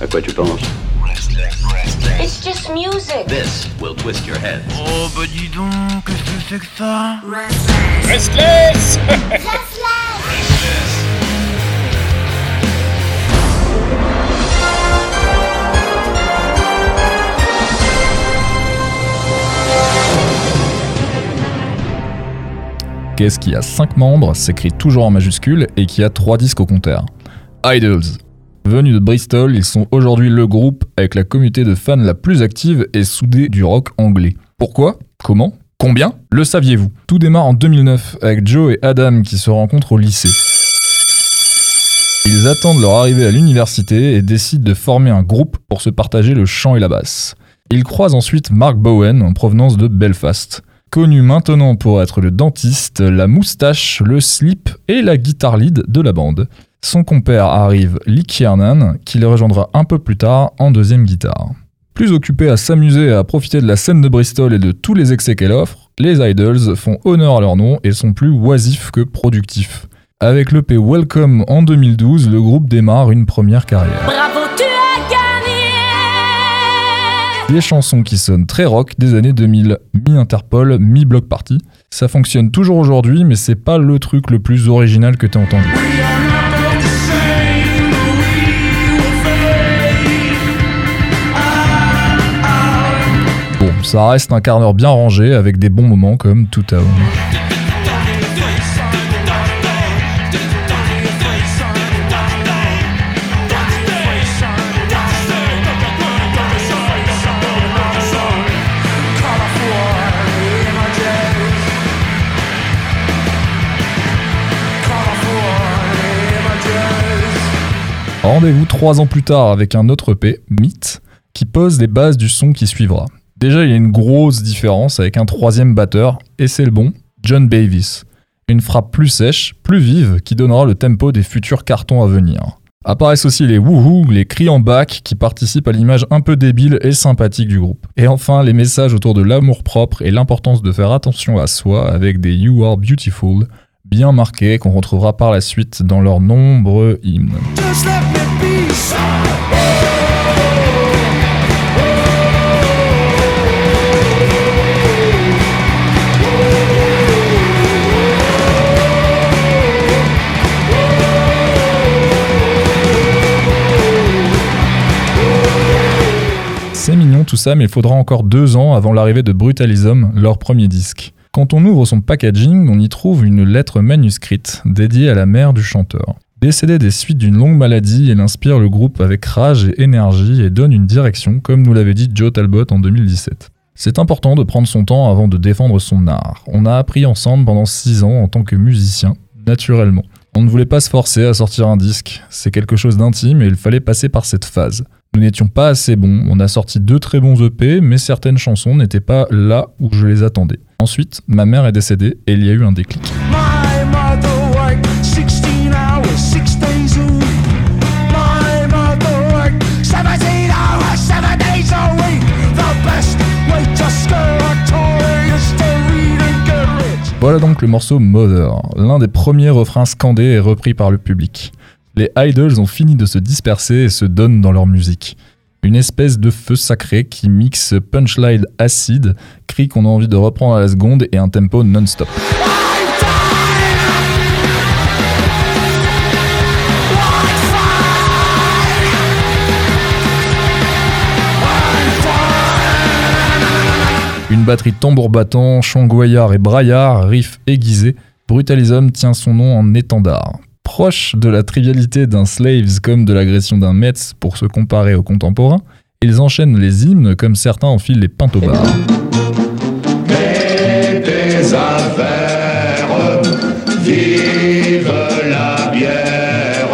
À quoi tu penses It's just music. This will twist your head. Oh bah dis donc, qu'est-ce que c'est que ça Restless Qu'est-ce qui a 5 membres, s'écrit toujours en majuscule et qui a 3 disques au compteur? Idols. Venus de Bristol, ils sont aujourd'hui le groupe avec la communauté de fans la plus active et soudée du rock anglais. Pourquoi? Comment? Combien? Le saviez-vous? Tout démarre en 2009 avec Joe et Adam qui se rencontrent au lycée. Ils attendent leur arrivée à l'université et décident de former un groupe pour se partager le chant et la basse. Ils croisent ensuite Mark Bowen en provenance de Belfast. Connu maintenant pour être le dentiste, la moustache, le slip et la guitare lead de la bande. Son compère arrive Lee Kiernan, qui les rejoindra un peu plus tard en deuxième guitare. Plus occupés à s'amuser et à profiter de la scène de Bristol et de tous les excès qu'elle offre, les Idols font honneur à leur nom et sont plus oisifs que productifs. Avec l'EP Welcome en 2012, le groupe démarre une première carrière. Bravo, tu as gagné. Des chansons qui sonnent très rock des années 2000, mi-Interpol, mi-Block Party. Ça fonctionne toujours aujourd'hui, mais c'est pas le truc le plus original que t'aies entendu. Ça reste un quart d'heure bien rangé avec des bons moments comme Two Town. Rendez-vous trois ans plus tard avec un autre EP, Myth, qui pose les bases du son qui suivra. Déjà, il y a une grosse différence avec un troisième batteur, et c'est le bon, John Davis. Une frappe plus sèche, plus vive, qui donnera le tempo des futurs cartons à venir. Apparaissent aussi les wouhou, les cris en bac qui participent à l'image un peu débile et sympathique du groupe. Et enfin, les messages autour de l'amour propre et l'importance de faire attention à soi avec des You Are Beautiful bien marqués qu'on retrouvera par la suite dans leurs nombreux hymnes. Ça, mais il faudra encore deux ans avant l'arrivée de Brutalism, leur premier disque. Quand on ouvre son packaging, on y trouve une lettre manuscrite dédiée à la mère du chanteur. Décédée des suites d'une longue maladie, elle inspire le groupe avec rage et énergie et donne une direction, comme nous l'avait dit Joe Talbot en 2017. C'est important de prendre son temps avant de défendre son art. On a appris ensemble pendant 6 ans en tant que musicien, naturellement. On ne voulait pas se forcer à sortir un disque, c'est quelque chose d'intime et il fallait passer par cette phase. Nous n'étions pas assez bons, on a sorti deux très bons EP, mais certaines chansons n'étaient pas là où je les attendais. Ensuite, ma mère est décédée et il y a eu un déclic. Voilà donc le morceau Mother, l'un des premiers refrains scandés et repris par le public. Les idols ont fini de se disperser et se donnent dans leur musique. Une espèce de feu sacré qui mixe punchline acide, cris qu'on a envie de reprendre à la seconde et un tempo non-stop. Une batterie tambour battant, chant goyard et braillard, riff aiguisé, Brutalism tient son nom en étendard. Proche de la trivialité d'un Slaves comme de l'agression d'un Metz pour se comparer aux contemporains, ils enchaînent les hymnes comme certains enfilent les pintes au bar. des un verre, vive la bière.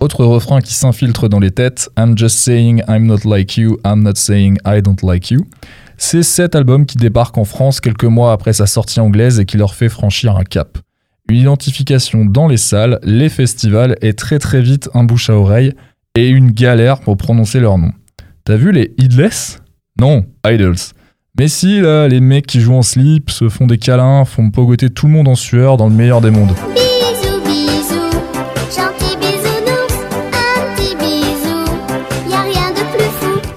Autre refrain qui s'infiltre dans les têtes, I'm just saying I'm not like you, I'm not saying I don't like you. C'est cet album qui débarque en France quelques mois après sa sortie anglaise et qui leur fait franchir un cap. Une identification dans les salles, les festivals et très très vite un bouche à oreille et une galère pour prononcer leur nom. T'as vu les Idless Non, Idols. Mais si, là, les mecs qui jouent en slip, se font des câlins, font pogoter tout le monde en sueur dans le meilleur des mondes.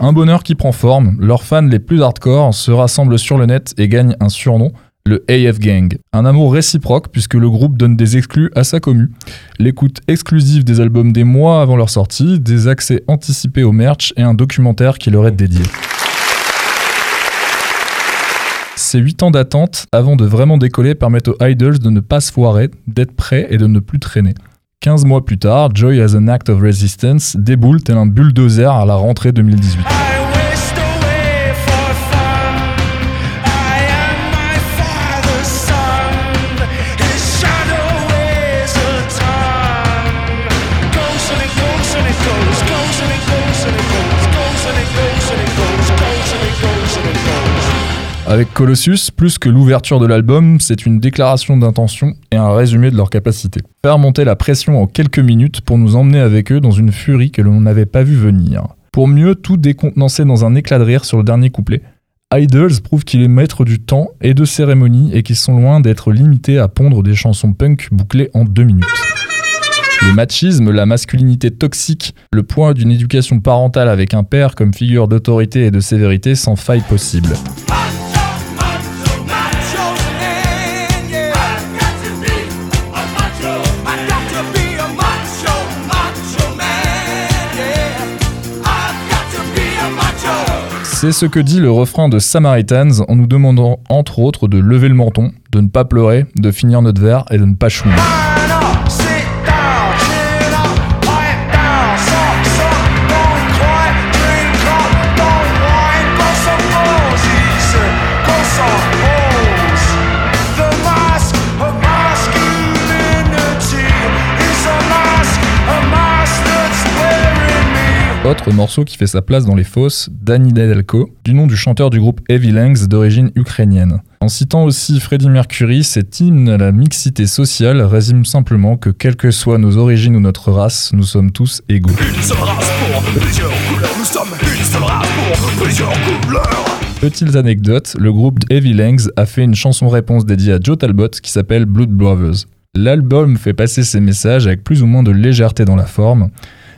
Un bonheur qui prend forme, leurs fans les plus hardcore se rassemblent sur le net et gagnent un surnom, le AF Gang. Un amour réciproque puisque le groupe donne des exclus à sa commu. L'écoute exclusive des albums des mois avant leur sortie, des accès anticipés au merch et un documentaire qui leur est dédié. Ces 8 ans d'attente avant de vraiment décoller permettent aux Idols de ne pas se foirer, d'être prêts et de ne plus traîner. 15 mois plus tard, Joy as an Act of Resistance déboule tel un bulldozer à la rentrée 2018. Avec Colossus, plus que l'ouverture de l'album, c'est une déclaration d'intention et un résumé de leur capacité. Faire monter la pression en quelques minutes pour nous emmener avec eux dans une furie que l'on n'avait pas vu venir. Pour mieux tout décontenancer dans un éclat de rire sur le dernier couplet, Idols prouve qu'il est maître du temps et de cérémonie et qu'ils sont loin d'être limités à pondre des chansons punk bouclées en deux minutes. Le machisme, la masculinité toxique, le point d'une éducation parentale avec un père comme figure d'autorité et de sévérité sans faille possible. C'est ce que dit le refrain de Samaritans en nous demandant entre autres de lever le menton, de ne pas pleurer, de finir notre verre et de ne pas chouiner. Autre morceau qui fait sa place dans les fosses, Danny Nedelko, du nom du chanteur du groupe Heavy Langs d'origine ukrainienne. En citant aussi Freddie Mercury, cet hymne à la mixité sociale résume simplement que quelles que soient nos origines ou notre race, nous sommes tous égaux. Petite anecdote, le groupe Heavy Langs a fait une chanson réponse dédiée à Joe Talbot qui s'appelle Blood Brothers. L'album fait passer ses messages avec plus ou moins de légèreté dans la forme,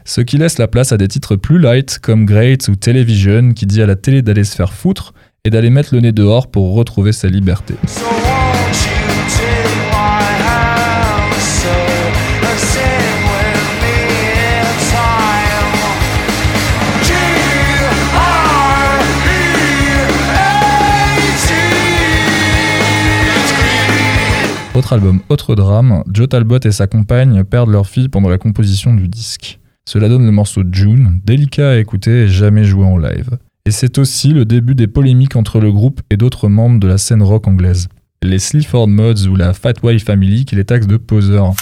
ce qui laisse la place à des titres plus light comme Great ou Television qui dit à la télé d'aller se faire foutre et d'aller mettre le nez dehors pour retrouver sa liberté. Autre album, autre drame, Joe Talbot et sa compagne perdent leur fille pendant la composition du disque. Cela donne le morceau June, délicat à écouter et jamais joué en live. Et c'est aussi le début des polémiques entre le groupe et d'autres membres de la scène rock anglaise. Les Sleaford Mods ou la Fat Wife Family qui les taxent de poseurs.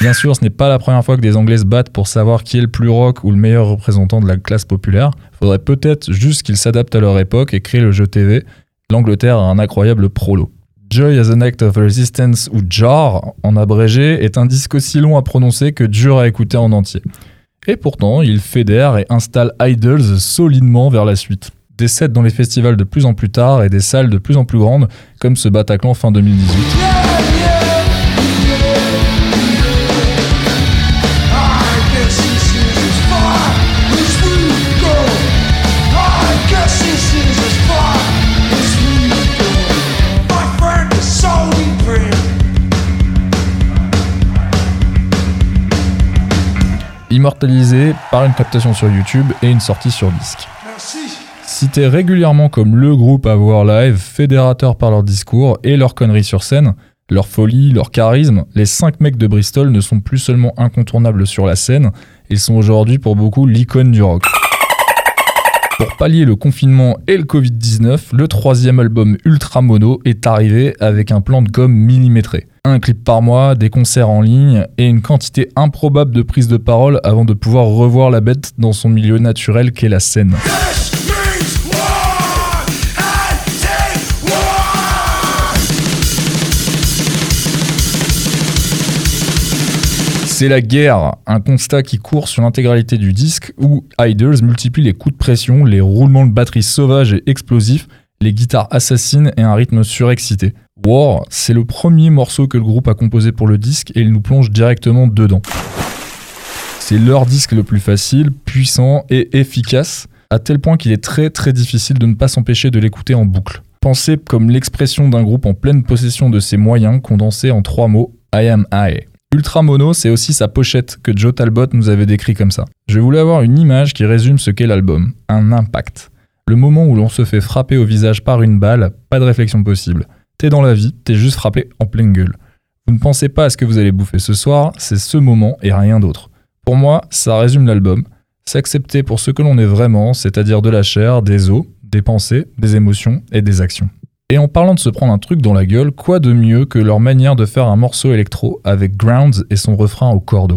Bien sûr, ce n'est pas la première fois que des Anglais se battent pour savoir qui est le plus rock ou le meilleur représentant de la classe populaire. Faudrait peut-être juste qu'ils s'adaptent à leur époque et créent le jeu TV. L'Angleterre a un incroyable prolo. Joy as an Act of Resistance ou JAR, en abrégé, est un disque aussi long à prononcer que dur à écouter en entier. Et pourtant, il fédère et installe Idols solidement vers la suite. Des sets dans les festivals de plus en plus tard et des salles de plus en plus grandes, comme ce Bataclan fin 2018. I Immortalisé par une captation sur YouTube et une sortie sur disque. Merci. Cités régulièrement comme le groupe à voir live, fédérateur par leur discours et leur conneries sur scène, leur folie, leur charisme, les 5 mecs de Bristol ne sont plus seulement incontournables sur la scène, ils sont aujourd'hui pour beaucoup l'icône du rock. Pour pallier le confinement et le Covid-19, le troisième album Ultra Mono est arrivé avec un plan de com millimétré. Un clip par mois, des concerts en ligne et une quantité improbable de prises de parole avant de pouvoir revoir la bête dans son milieu naturel qu'est la scène. C'est la guerre, un constat qui court sur l'intégralité du disque où Idols multiplie les coups de pression, les roulements de batterie sauvages et explosifs, les guitares assassines et un rythme surexcité. War, c'est le premier morceau que le groupe a composé pour le disque et il nous plonge directement dedans. C'est leur disque le plus facile, puissant et efficace, à tel point qu'il est très très difficile de ne pas s'empêcher de l'écouter en boucle. Pensez comme l'expression d'un groupe en pleine possession de ses moyens condensés en trois mots I am I. Ultra Mono, c'est aussi sa pochette que Joe Talbot nous avait décrit comme ça. Je voulais avoir une image qui résume ce qu'est l'album, un impact. Le moment où l'on se fait frapper au visage par une balle, pas de réflexion possible. T'es dans la vie, t'es juste frappé en pleine gueule. Vous ne pensez pas à ce que vous allez bouffer ce soir, c'est ce moment et rien d'autre. Pour moi, ça résume l'album. S'accepter pour ce que l'on est vraiment, c'est-à-dire de la chair, des os, des pensées, des émotions et des actions. Et en parlant de se prendre un truc dans la gueule, quoi de mieux que leur manière de faire un morceau électro avec Grounds et son refrain au cordeau?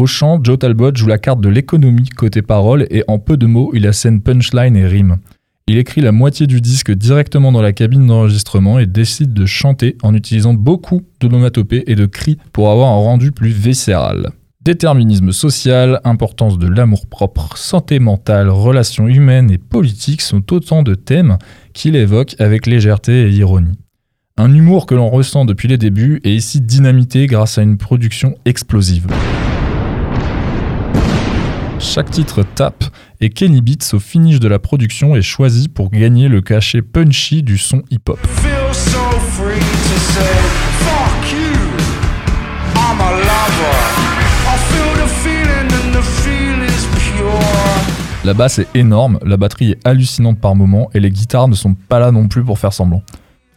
Au chant, Joe Talbot joue la carte de l'économie côté parole et en peu de mots, il assène punchline et rime. Il écrit la moitié du disque directement dans la cabine d'enregistrement et décide de chanter en utilisant beaucoup de nomatopées et de cris pour avoir un rendu plus viscéral. Déterminisme social, importance de l'amour-propre, santé mentale, relations humaines et politiques sont autant de thèmes qu'il évoque avec légèreté et ironie. Un humour que l'on ressent depuis les débuts est ici dynamité grâce à une production explosive. Chaque titre tape et Kenny Beats au finish de la production est choisi pour gagner le cachet punchy du son hip-hop. La basse est énorme, la batterie est hallucinante par moments et les guitares ne sont pas là non plus pour faire semblant.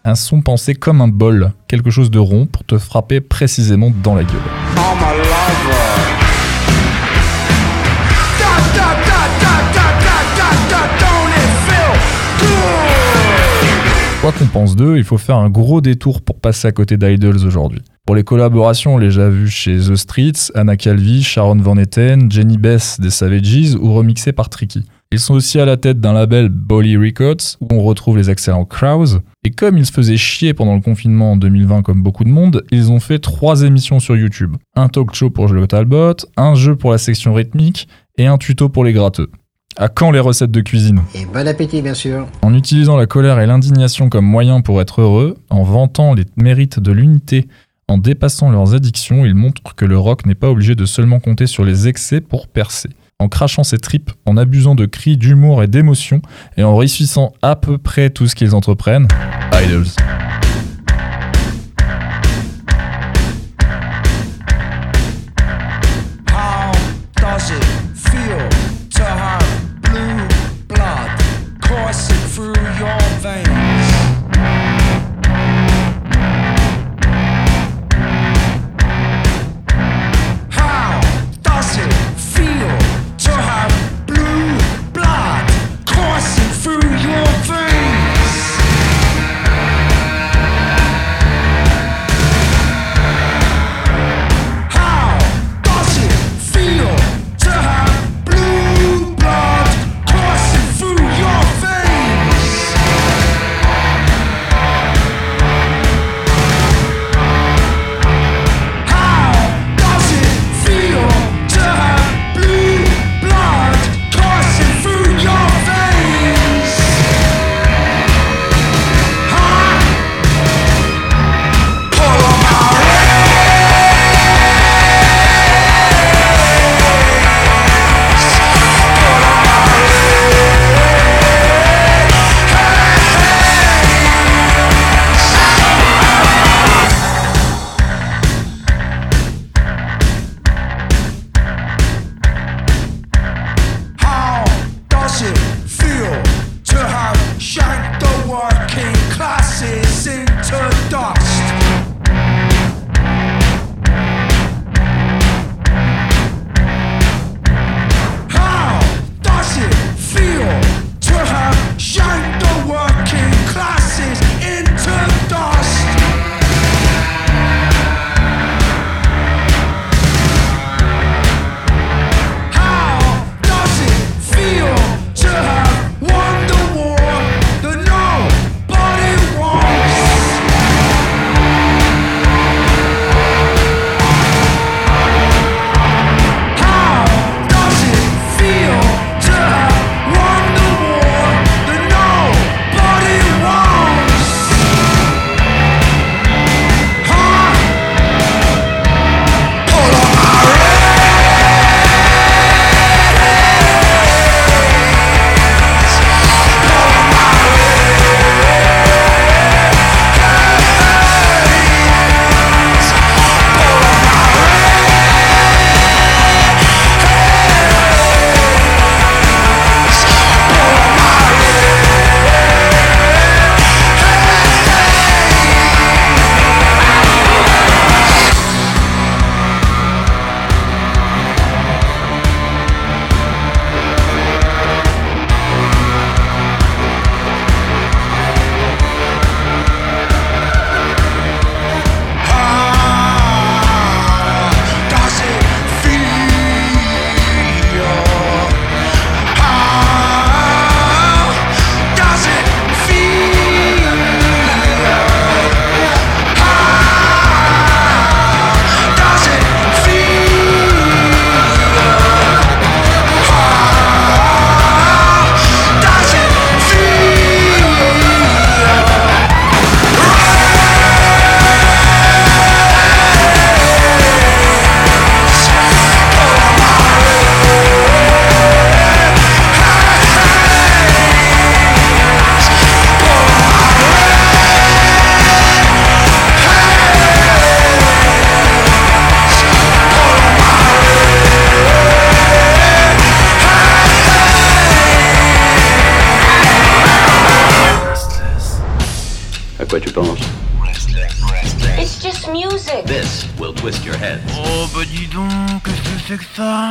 Un son pensé comme un bol, quelque chose de rond pour te frapper précisément dans la gueule. Quoi qu'on pense d'eux, il faut faire un gros détour pour passer à côté d'Idols aujourd'hui. Pour les collaborations, on les a vus chez The Streets, Anna Calvi, Sharon Van Etten, Jenny Bess des Savages ou remixés par Tricky. Ils sont aussi à la tête d'un label Bolly Records où on retrouve les excellents Crows. Et comme ils se faisaient chier pendant le confinement en 2020 comme beaucoup de monde, ils ont fait trois émissions sur YouTube. Un talk show pour Joe Talbot, un jeu pour la section rythmique et un tuto pour les gratteux. À quand les recettes de cuisine? Et bon appétit, bien sûr. en utilisant la colère et l'indignation comme moyen pour être heureux, en vantant les mérites de l'unité, en dépassant leurs addictions, ils montrent que le rock n'est pas obligé de seulement compter sur les excès pour percer. En crachant ses tripes, en abusant de cris, d'humour et d'émotions, et en réussissant à peu près tout ce qu'ils entreprennent, Idols. Oh